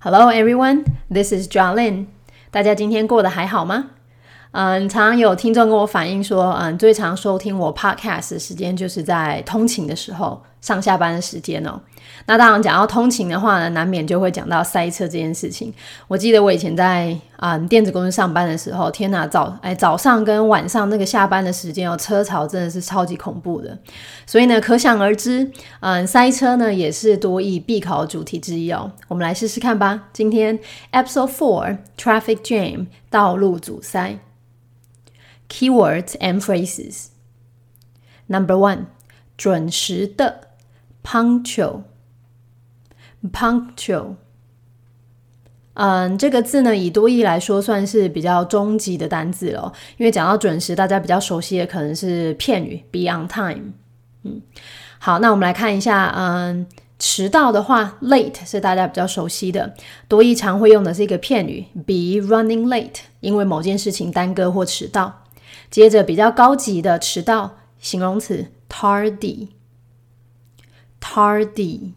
Hello everyone, this is Jolin. 大家今天过得还好吗？嗯，常常有听众跟我反映说，嗯，最常收听我 podcast 的时间就是在通勤的时候，上下班的时间哦。那当然讲到通勤的话呢，难免就会讲到塞车这件事情。我记得我以前在啊电子公司上班的时候，天哪，早哎早上跟晚上那个下班的时间哦，车潮真的是超级恐怖的。所以呢，可想而知，嗯，塞车呢也是多义必考主题之一哦。我们来试试看吧。今天 Episode Four Traffic Jam 道路阻塞。Keywords and phrases. Number one，准时的，punctual，punctual。嗯，这个字呢，以多义来说，算是比较中级的单字了。因为讲到准时，大家比较熟悉的可能是片语，be on time。嗯，好，那我们来看一下，嗯，迟到的话，late 是大家比较熟悉的，多义常会用的是一个片语，be running late，因为某件事情耽搁或迟到。接着比较高级的迟到形容词 tardy Tardy。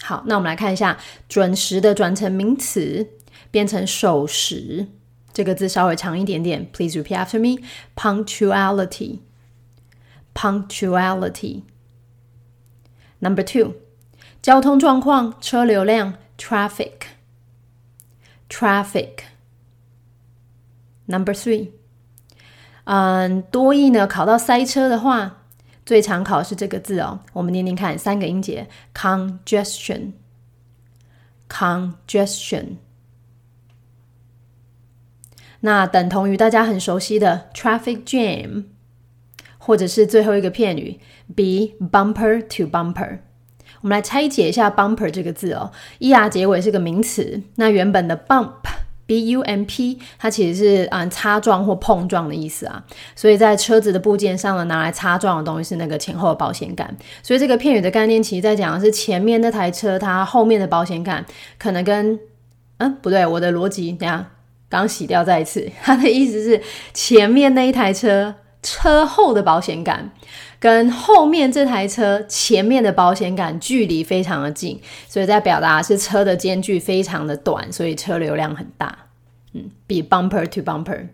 好，那我们来看一下准时的转成名词，变成守时。这个字稍微长一点点，Please repeat after me. Punctuality, punctuality. Number two，交通状况、车流量，traffic, traffic. Number three，嗯，多益呢，考到塞车的话最常考是这个字哦。我们念念看，三个音节：congestion，congestion。那等同于大家很熟悉的 traffic jam，或者是最后一个片语 be bumper to bumper。我们来拆解一下 bumper 这个字哦，er 结尾是个名词，那原本的 bump。B U M P，它其实是嗯擦撞或碰撞的意思啊，所以在车子的部件上呢，拿来擦撞的东西是那个前后的保险杆。所以这个片语的概念，其实在讲的是前面那台车它后面的保险杆可能跟嗯不对，我的逻辑等下刚洗掉再一次，它的意思是前面那一台车车后的保险杆。跟后面这台车前面的保险杆距离非常的近，所以在表达是车的间距非常的短，所以车流量很大。嗯，比 bumper to bumper。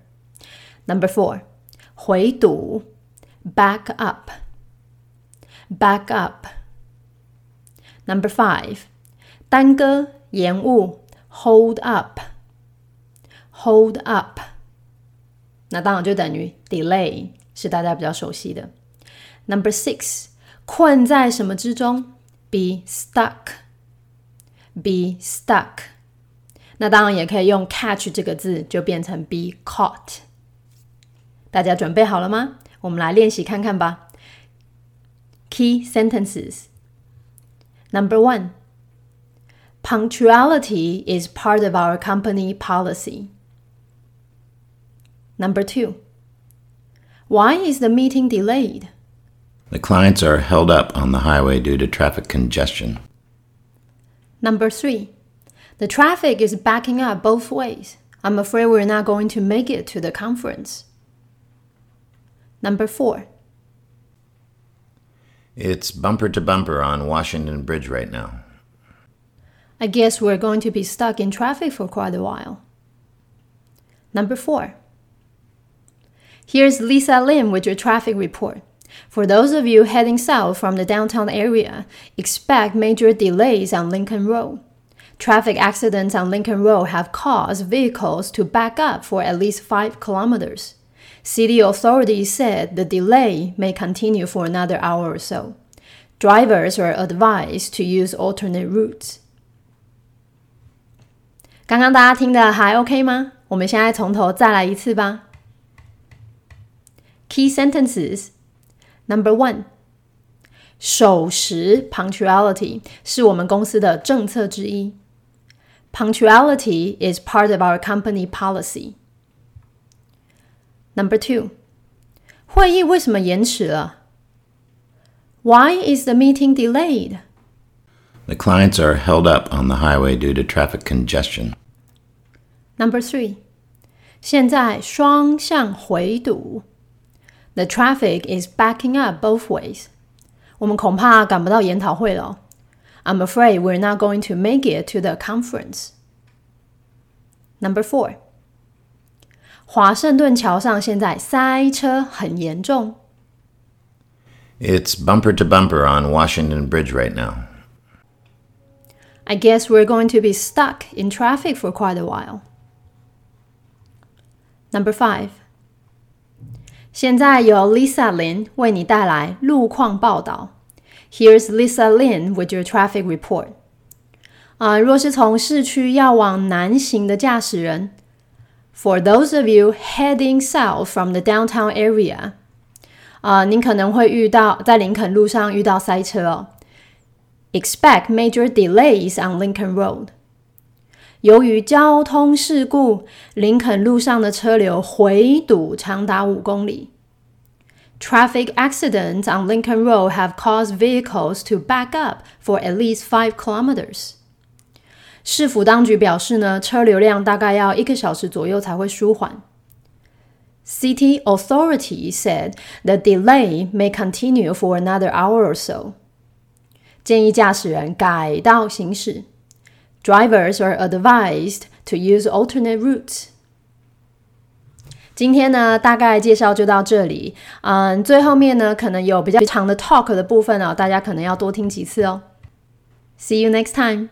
Number four，回堵，back up，back up。Number five，耽搁、延误，hold up，hold up。那当然就等于 delay，是大家比较熟悉的。Number six，困在什么之中？Be stuck，be stuck。那当然也可以用 catch 这个字，就变成 be caught。大家准备好了吗？我们来练习看看吧。Key sentences. Number one. Punctuality is part of our company policy. Number two. Why is the meeting delayed? The clients are held up on the highway due to traffic congestion. Number three, the traffic is backing up both ways. I'm afraid we're not going to make it to the conference. Number four, it's bumper to bumper on Washington Bridge right now. I guess we're going to be stuck in traffic for quite a while. Number four, here's Lisa Lim with your traffic report. For those of you heading south from the downtown area, expect major delays on Lincoln Road. Traffic accidents on Lincoln Road have caused vehicles to back up for at least 5 kilometers. City authorities said the delay may continue for another hour or so. Drivers are advised to use alternate routes. 刚刚大家听的还 OK 吗？我们现在从头再来一次吧。Key sentences Number one，守时 （punctuality） 是我们公司的政策之一。Punctuality is part of our company policy. Number two，会议为什么延迟了？Why is the meeting delayed? The clients are held up on the highway due to traffic congestion. Number three，现在双向回堵。 The traffic is backing up both ways. 我们恐怕赶不到研讨会了。 I'm afraid we're not going to make it to the conference. Number four. 华盛顿桥上现在塞车很严重。 It's bumper to bumper on Washington Bridge right now. I guess we're going to be stuck in traffic for quite a while. Number five. 现在由 Lisa Lin 为你带来路况报道。Here's Lisa Lin with your traffic report. 啊、若是从市区要往南行的驾驶人，For those of you heading south from the downtown area，啊、您可能会遇到在林肯路上遇到塞车哦。Expect major delays on Lincoln Road。 由于交通事故，林肯路上的车流回堵长达五公里。Traffic accidents on Lincoln Road have caused vehicles to back up for at least five kilometers. 市府当局表示呢，车流量大概要一个小时左右才会舒缓。City authorities said the delay may continue for another hour or so. 建议驾驶人改道行驶。 Drivers are advised to use alternate routes. 今天呢，大概介绍就到这里。嗯，最后面呢，可能有比较长的 talk 的部分哦，大家可能要多听几次哦。See you next time.